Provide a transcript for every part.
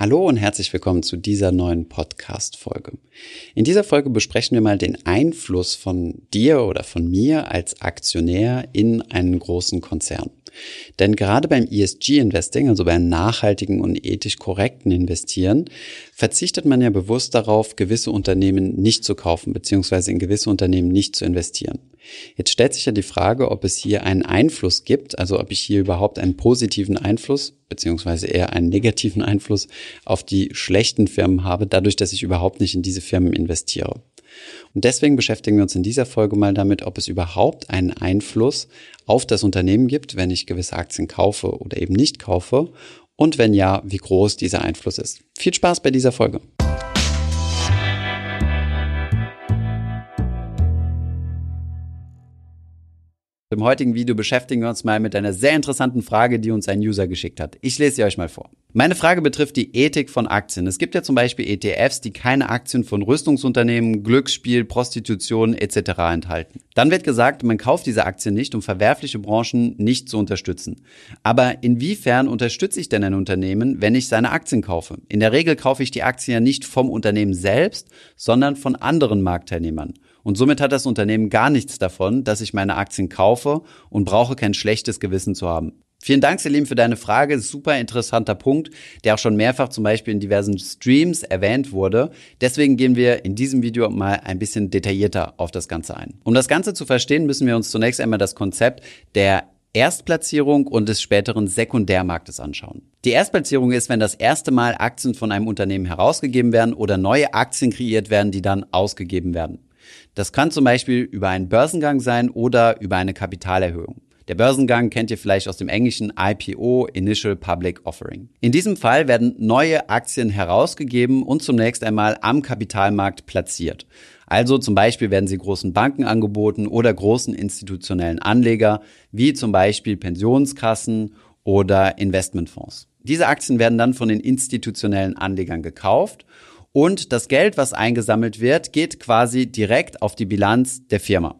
Hallo und herzlich willkommen zu dieser neuen Podcast-Folge. In dieser Folge besprechen wir mal den Einfluss von dir oder von mir als Aktionär in einen großen Konzern. Denn gerade beim ESG-Investing, also beim nachhaltigen und ethisch korrekten Investieren, verzichtet man ja bewusst darauf, gewisse Unternehmen nicht zu kaufen, beziehungsweise in gewisse Unternehmen nicht zu investieren. Jetzt stellt sich ja die Frage, ob es hier einen Einfluss gibt, also ob ich hier überhaupt einen positiven Einfluss, beziehungsweise eher einen negativen Einfluss auf die schlechten Firmen habe, dadurch, dass ich überhaupt nicht in diese Firmen investiere. Und deswegen beschäftigen wir uns in dieser Folge mal damit, ob es überhaupt einen Einfluss auf das Unternehmen gibt, wenn ich gewisse Aktien kaufe oder eben nicht kaufe. Und wenn ja, wie groß dieser Einfluss ist. Viel Spaß bei dieser Folge. Im heutigen Video beschäftigen wir uns mal mit einer sehr interessanten Frage, die uns ein User geschickt hat. Ich lese sie euch mal vor. Meine Frage betrifft die Ethik von Aktien. Es gibt ja zum Beispiel ETFs, die keine Aktien von Rüstungsunternehmen, Glücksspiel, Prostitution etc. enthalten. Dann wird gesagt, man kauft diese Aktien nicht, um verwerfliche Branchen nicht zu unterstützen. Aber inwiefern unterstütze ich denn ein Unternehmen, wenn ich seine Aktien kaufe? In der Regel kaufe ich die Aktien ja nicht vom Unternehmen selbst, sondern von anderen Marktteilnehmern. Und somit hat das Unternehmen gar nichts davon, dass ich meine Aktien kaufe und brauche kein schlechtes Gewissen zu haben. Vielen Dank, Selim, für deine Frage. Super interessanter Punkt, der auch schon mehrfach zum Beispiel in diversen Streams erwähnt wurde. Deswegen gehen wir in diesem Video mal ein bisschen detaillierter auf das Ganze ein. Um das Ganze zu verstehen, müssen wir uns zunächst einmal das Konzept der Erstplatzierung und des späteren Sekundärmarktes anschauen. Die Erstplatzierung ist, wenn das erste Mal Aktien von einem Unternehmen herausgegeben werden oder neue Aktien kreiert werden, die dann ausgegeben werden. Das kann zum Beispiel über einen Börsengang sein oder über eine Kapitalerhöhung. Der Börsengang kennt ihr vielleicht aus dem englischen IPO, Initial Public Offering. In diesem Fall werden neue Aktien herausgegeben und zunächst einmal am Kapitalmarkt platziert. Also zum Beispiel werden sie großen Banken angeboten oder großen institutionellen Anleger, wie zum Beispiel Pensionskassen oder Investmentfonds. Diese Aktien werden dann von den institutionellen Anlegern gekauft und das Geld, was eingesammelt wird, geht quasi direkt auf die Bilanz der Firma.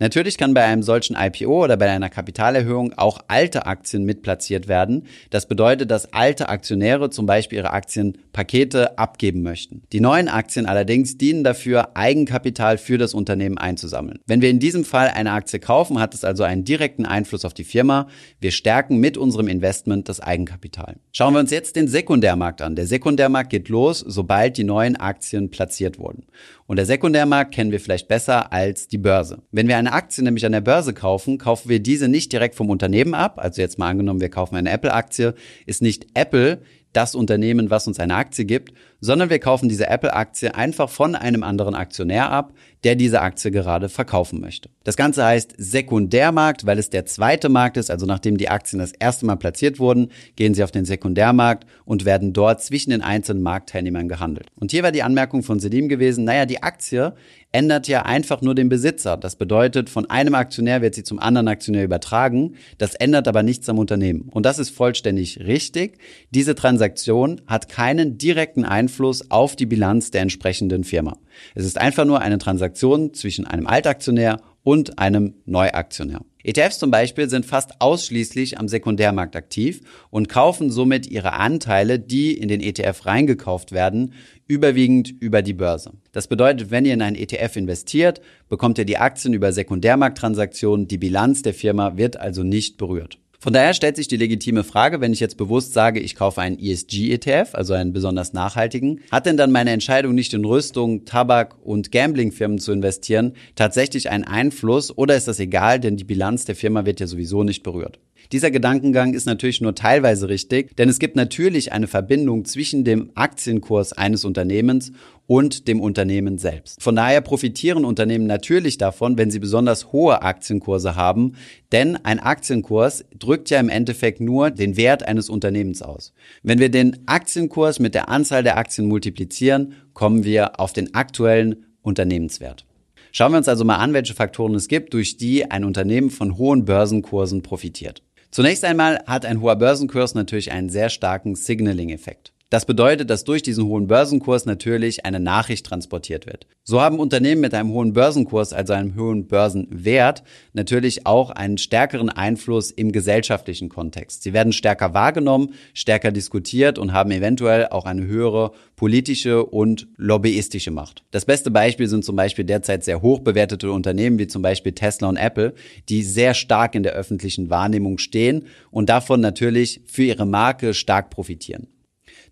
Natürlich kann bei einem solchen IPO oder bei einer Kapitalerhöhung auch alte Aktien mitplatziert werden. Das bedeutet, dass alte Aktionäre zum Beispiel ihre Aktienpakete abgeben möchten. Die neuen Aktien allerdings dienen dafür, Eigenkapital für das Unternehmen einzusammeln. Wenn wir in diesem Fall eine Aktie kaufen, hat es also einen direkten Einfluss auf die Firma. Wir stärken mit unserem Investment das Eigenkapital. Schauen wir uns jetzt den Sekundärmarkt an. Der Sekundärmarkt geht los, sobald die neuen Aktien platziert wurden. Und der Sekundärmarkt kennen wir vielleicht besser als die Börse. Wenn wir eine Aktie nämlich an der Börse kaufen, kaufen wir diese nicht direkt vom Unternehmen ab. Also jetzt mal angenommen, wir kaufen eine Apple-Aktie, ist nicht Apple das Unternehmen, was uns eine Aktie gibt, sondern wir kaufen diese Apple-Aktie einfach von einem anderen Aktionär ab, der diese Aktie gerade verkaufen möchte. Das Ganze heißt Sekundärmarkt, weil es der zweite Markt ist, also nachdem die Aktien das erste Mal platziert wurden, gehen sie auf den Sekundärmarkt und werden dort zwischen den einzelnen Marktteilnehmern gehandelt. Und hier war die Anmerkung von Selim gewesen, naja, die Aktie ändert ja einfach nur den Besitzer. Das bedeutet, von einem Aktionär wird sie zum anderen Aktionär übertragen. Das ändert aber nichts am Unternehmen. Und das ist vollständig richtig. Diese Transaktion hat keinen direkten Einfluss auf die Bilanz der entsprechenden Firma. Es ist einfach nur eine Transaktion zwischen einem Altaktionär und einem Neuaktionär. ETFs zum Beispiel sind fast ausschließlich am Sekundärmarkt aktiv und kaufen somit ihre Anteile, die in den ETF reingekauft werden, überwiegend über die Börse. Das bedeutet, wenn ihr in einen ETF investiert, bekommt ihr die Aktien über Sekundärmarkttransaktionen, die Bilanz der Firma wird also nicht berührt. Von daher stellt sich die legitime Frage, wenn ich jetzt bewusst sage, ich kaufe einen ESG-ETF, also einen besonders nachhaltigen, hat denn dann meine Entscheidung nicht in Rüstung, Tabak und Gambling-Firmen zu investieren tatsächlich einen Einfluss oder ist das egal, denn die Bilanz der Firma wird ja sowieso nicht berührt? Dieser Gedankengang ist natürlich nur teilweise richtig, denn es gibt natürlich eine Verbindung zwischen dem Aktienkurs eines Unternehmens und dem Unternehmen selbst. Von daher profitieren Unternehmen natürlich davon, wenn sie besonders hohe Aktienkurse haben, denn ein Aktienkurs drückt ja im Endeffekt nur den Wert eines Unternehmens aus. Wenn wir den Aktienkurs mit der Anzahl der Aktien multiplizieren, kommen wir auf den aktuellen Unternehmenswert. Schauen wir uns also mal an, welche Faktoren es gibt, durch die ein Unternehmen von hohen Börsenkursen profitiert. Zunächst einmal hat ein hoher Börsenkurs natürlich einen sehr starken Signaling-Effekt. Das bedeutet, dass durch diesen hohen Börsenkurs natürlich eine Nachricht transportiert wird. So haben Unternehmen mit einem hohen Börsenkurs, also einem hohen Börsenwert, natürlich auch einen stärkeren Einfluss im gesellschaftlichen Kontext. Sie werden stärker wahrgenommen, stärker diskutiert und haben eventuell auch eine höhere politische und lobbyistische Macht. Das beste Beispiel sind zum Beispiel derzeit sehr hoch bewertete Unternehmen wie zum Beispiel Tesla und Apple, die sehr stark in der öffentlichen Wahrnehmung stehen und davon natürlich für ihre Marke stark profitieren.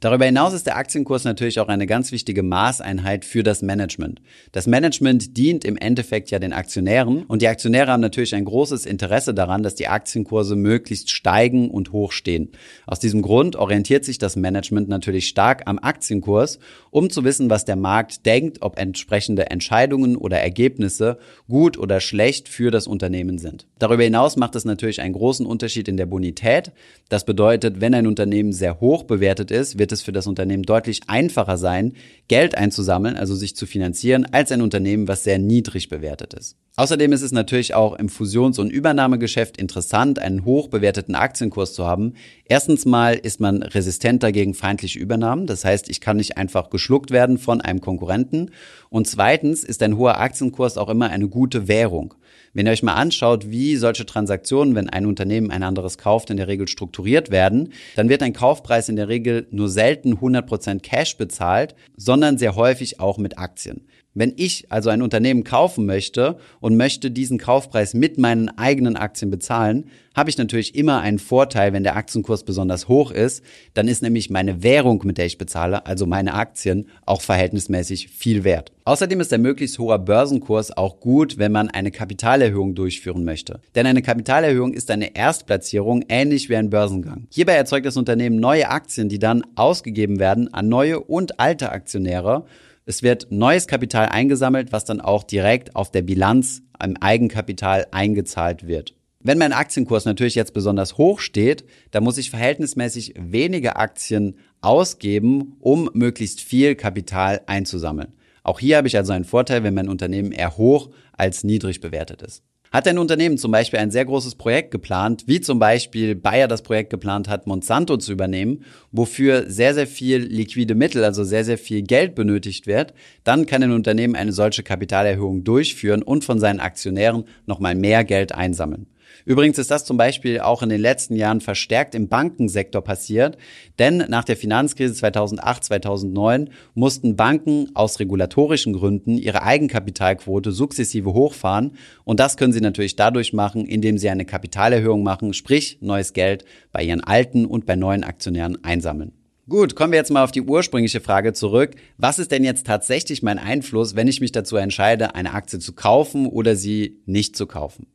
Darüber hinaus ist der Aktienkurs natürlich auch eine ganz wichtige Maßeinheit für das Management. Das Management dient im Endeffekt ja den Aktionären und die Aktionäre haben natürlich ein großes Interesse daran, dass die Aktienkurse möglichst steigen und hoch stehen. Aus diesem Grund orientiert sich das Management natürlich stark am Aktienkurs, um zu wissen, was der Markt denkt, ob entsprechende Entscheidungen oder Ergebnisse gut oder schlecht für das Unternehmen sind. Darüber hinaus macht es natürlich einen großen Unterschied in der Bonität. Das bedeutet, wenn ein Unternehmen sehr hoch bewertet ist, wird es für das Unternehmen deutlich einfacher sein, Geld einzusammeln, also sich zu finanzieren, als ein Unternehmen, was sehr niedrig bewertet ist. Außerdem ist es natürlich auch im Fusions- und Übernahmegeschäft interessant, einen hoch bewerteten Aktienkurs zu haben. Erstens mal ist man resistenter gegen feindliche Übernahmen. Das heißt, ich kann nicht einfach geschluckt werden von einem Konkurrenten. Und zweitens ist ein hoher Aktienkurs auch immer eine gute Währung. Wenn ihr euch mal anschaut, wie solche Transaktionen, wenn ein Unternehmen ein anderes kauft, in der Regel strukturiert werden, dann wird ein Kaufpreis in der Regel nur selten 100% Cash bezahlt, sondern sehr häufig auch mit Aktien. Wenn ich also ein Unternehmen kaufen möchte und möchte diesen Kaufpreis mit meinen eigenen Aktien bezahlen, habe ich natürlich immer einen Vorteil, wenn der Aktienkurs besonders hoch ist. Dann ist nämlich meine Währung, mit der ich bezahle, also meine Aktien, auch verhältnismäßig viel wert. Außerdem ist der möglichst hohe Börsenkurs auch gut, wenn man eine Kapitalerhöhung durchführen möchte. Denn eine Kapitalerhöhung ist eine Erstplatzierung ähnlich wie ein Börsengang. Hierbei erzeugt das Unternehmen neue Aktien, die dann ausgegeben werden an neue und alte Aktionäre es wird neues Kapital eingesammelt, was dann auch direkt auf der Bilanz am Eigenkapital eingezahlt wird. Wenn mein Aktienkurs natürlich jetzt besonders hoch steht, dann muss ich verhältnismäßig wenige Aktien ausgeben, um möglichst viel Kapital einzusammeln. Auch hier habe ich also einen Vorteil, wenn mein Unternehmen eher hoch als niedrig bewertet ist. Hat ein Unternehmen zum Beispiel ein sehr großes Projekt geplant, wie zum Beispiel Bayer das Projekt geplant hat, Monsanto zu übernehmen, wofür sehr, sehr viel liquide Mittel, also sehr, sehr viel Geld benötigt wird, dann kann ein Unternehmen eine solche Kapitalerhöhung durchführen und von seinen Aktionären nochmal mehr Geld einsammeln. Übrigens ist das zum Beispiel auch in den letzten Jahren verstärkt im Bankensektor passiert, denn nach der Finanzkrise 2008, 2009 mussten Banken aus regulatorischen Gründen ihre Eigenkapitalquote sukzessive hochfahren und das können sie natürlich dadurch machen, indem sie eine Kapitalerhöhung machen, sprich neues Geld bei ihren alten und bei neuen Aktionären einsammeln. Gut, kommen wir jetzt mal auf die ursprüngliche Frage zurück. Was ist denn jetzt tatsächlich mein Einfluss, wenn ich mich dazu entscheide, eine Aktie zu kaufen oder sie nicht zu kaufen?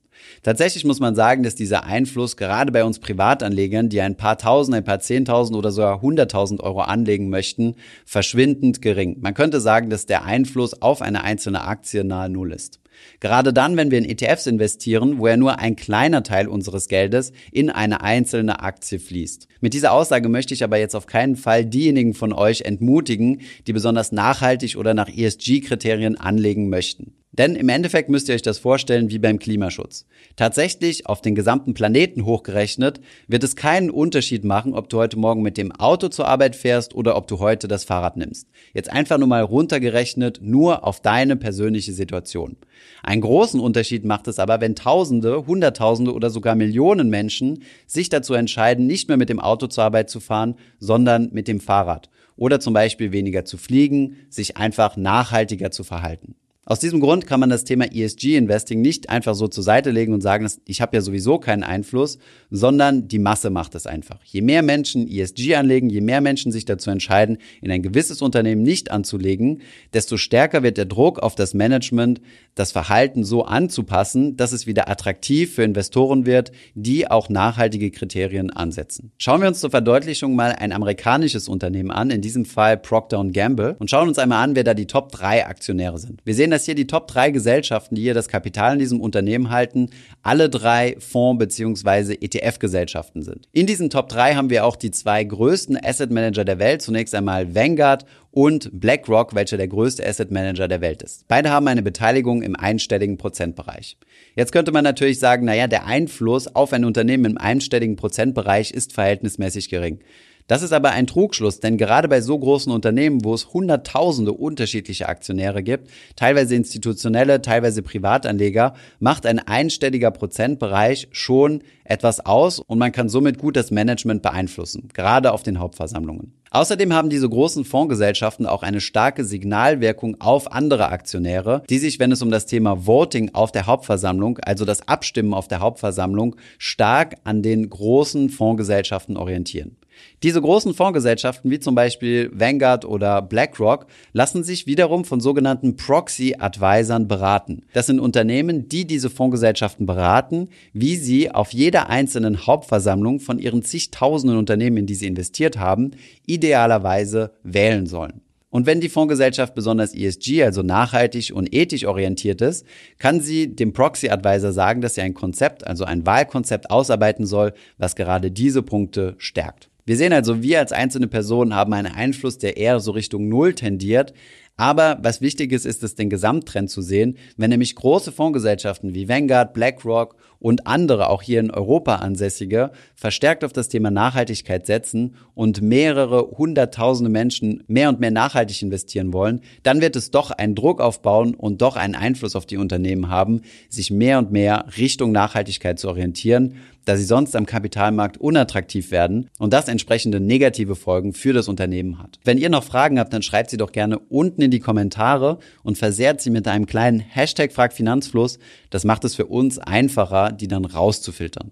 Tatsächlich muss man sagen, dass dieser Einfluss gerade bei uns Privatanlegern, die ein paar Tausend, ein paar Zehntausend oder sogar hunderttausend Euro anlegen möchten, verschwindend gering. Man könnte sagen, dass der Einfluss auf eine einzelne Aktie nahe Null ist. Gerade dann, wenn wir in ETFs investieren, wo ja nur ein kleiner Teil unseres Geldes in eine einzelne Aktie fließt. Mit dieser Aussage möchte ich aber jetzt auf keinen Fall diejenigen von euch entmutigen, die besonders nachhaltig oder nach ESG-Kriterien anlegen möchten. Denn im Endeffekt müsst ihr euch das vorstellen wie beim Klimaschutz. Tatsächlich auf den gesamten Planeten hochgerechnet wird es keinen Unterschied machen, ob du heute Morgen mit dem Auto zur Arbeit fährst oder ob du heute das Fahrrad nimmst. Jetzt einfach nur mal runtergerechnet, nur auf deine persönliche Situation. Einen großen Unterschied macht es aber, wenn Tausende, Hunderttausende oder sogar Millionen Menschen sich dazu entscheiden, nicht mehr mit dem Auto zur Arbeit zu fahren, sondern mit dem Fahrrad. Oder zum Beispiel weniger zu fliegen, sich einfach nachhaltiger zu verhalten. Aus diesem Grund kann man das Thema ESG-Investing nicht einfach so zur Seite legen und sagen, ich habe ja sowieso keinen Einfluss, sondern die Masse macht es einfach. Je mehr Menschen ESG anlegen, je mehr Menschen sich dazu entscheiden, in ein gewisses Unternehmen nicht anzulegen, desto stärker wird der Druck auf das Management, das Verhalten so anzupassen, dass es wieder attraktiv für Investoren wird, die auch nachhaltige Kriterien ansetzen. Schauen wir uns zur Verdeutlichung mal ein amerikanisches Unternehmen an, in diesem Fall Procter Gamble, und schauen uns einmal an, wer da die Top 3 Aktionäre sind. Wir sehen sehen das hier die Top 3 Gesellschaften, die hier das Kapital in diesem Unternehmen halten, alle drei Fonds- bzw. ETF-Gesellschaften sind. In diesen Top 3 haben wir auch die zwei größten Asset Manager der Welt. Zunächst einmal Vanguard und BlackRock, welcher der größte Asset Manager der Welt ist. Beide haben eine Beteiligung im einstelligen Prozentbereich. Jetzt könnte man natürlich sagen, naja, der Einfluss auf ein Unternehmen im einstelligen Prozentbereich ist verhältnismäßig gering. Das ist aber ein Trugschluss, denn gerade bei so großen Unternehmen, wo es hunderttausende unterschiedliche Aktionäre gibt, teilweise institutionelle, teilweise Privatanleger, macht ein einstelliger Prozentbereich schon etwas aus und man kann somit gut das Management beeinflussen, gerade auf den Hauptversammlungen. Außerdem haben diese großen Fondsgesellschaften auch eine starke Signalwirkung auf andere Aktionäre, die sich, wenn es um das Thema Voting auf der Hauptversammlung, also das Abstimmen auf der Hauptversammlung, stark an den großen Fondsgesellschaften orientieren. Diese großen Fondsgesellschaften wie zum Beispiel Vanguard oder BlackRock lassen sich wiederum von sogenannten Proxy-Advisern beraten. Das sind Unternehmen, die diese Fondsgesellschaften beraten, wie sie auf jeder einzelnen Hauptversammlung von ihren zigtausenden Unternehmen, in die sie investiert haben, idealerweise wählen sollen. Und wenn die Fondsgesellschaft besonders ESG, also nachhaltig und ethisch orientiert ist, kann sie dem Proxy Advisor sagen, dass sie ein Konzept, also ein Wahlkonzept ausarbeiten soll, was gerade diese Punkte stärkt. Wir sehen also, wir als einzelne Personen haben einen Einfluss, der eher so Richtung Null tendiert. Aber was wichtig ist, ist es, den Gesamttrend zu sehen. Wenn nämlich große Fondsgesellschaften wie Vanguard, BlackRock und andere, auch hier in Europa ansässige, verstärkt auf das Thema Nachhaltigkeit setzen und mehrere hunderttausende Menschen mehr und mehr nachhaltig investieren wollen, dann wird es doch einen Druck aufbauen und doch einen Einfluss auf die Unternehmen haben, sich mehr und mehr Richtung Nachhaltigkeit zu orientieren, da sie sonst am Kapitalmarkt unattraktiv werden und das entsprechende negative Folgen für das Unternehmen hat. Wenn ihr noch Fragen habt, dann schreibt sie doch gerne unten in die Kommentare und versehrt sie mit einem kleinen Hashtag Fragfinanzfluss. Das macht es für uns einfacher, die dann rauszufiltern.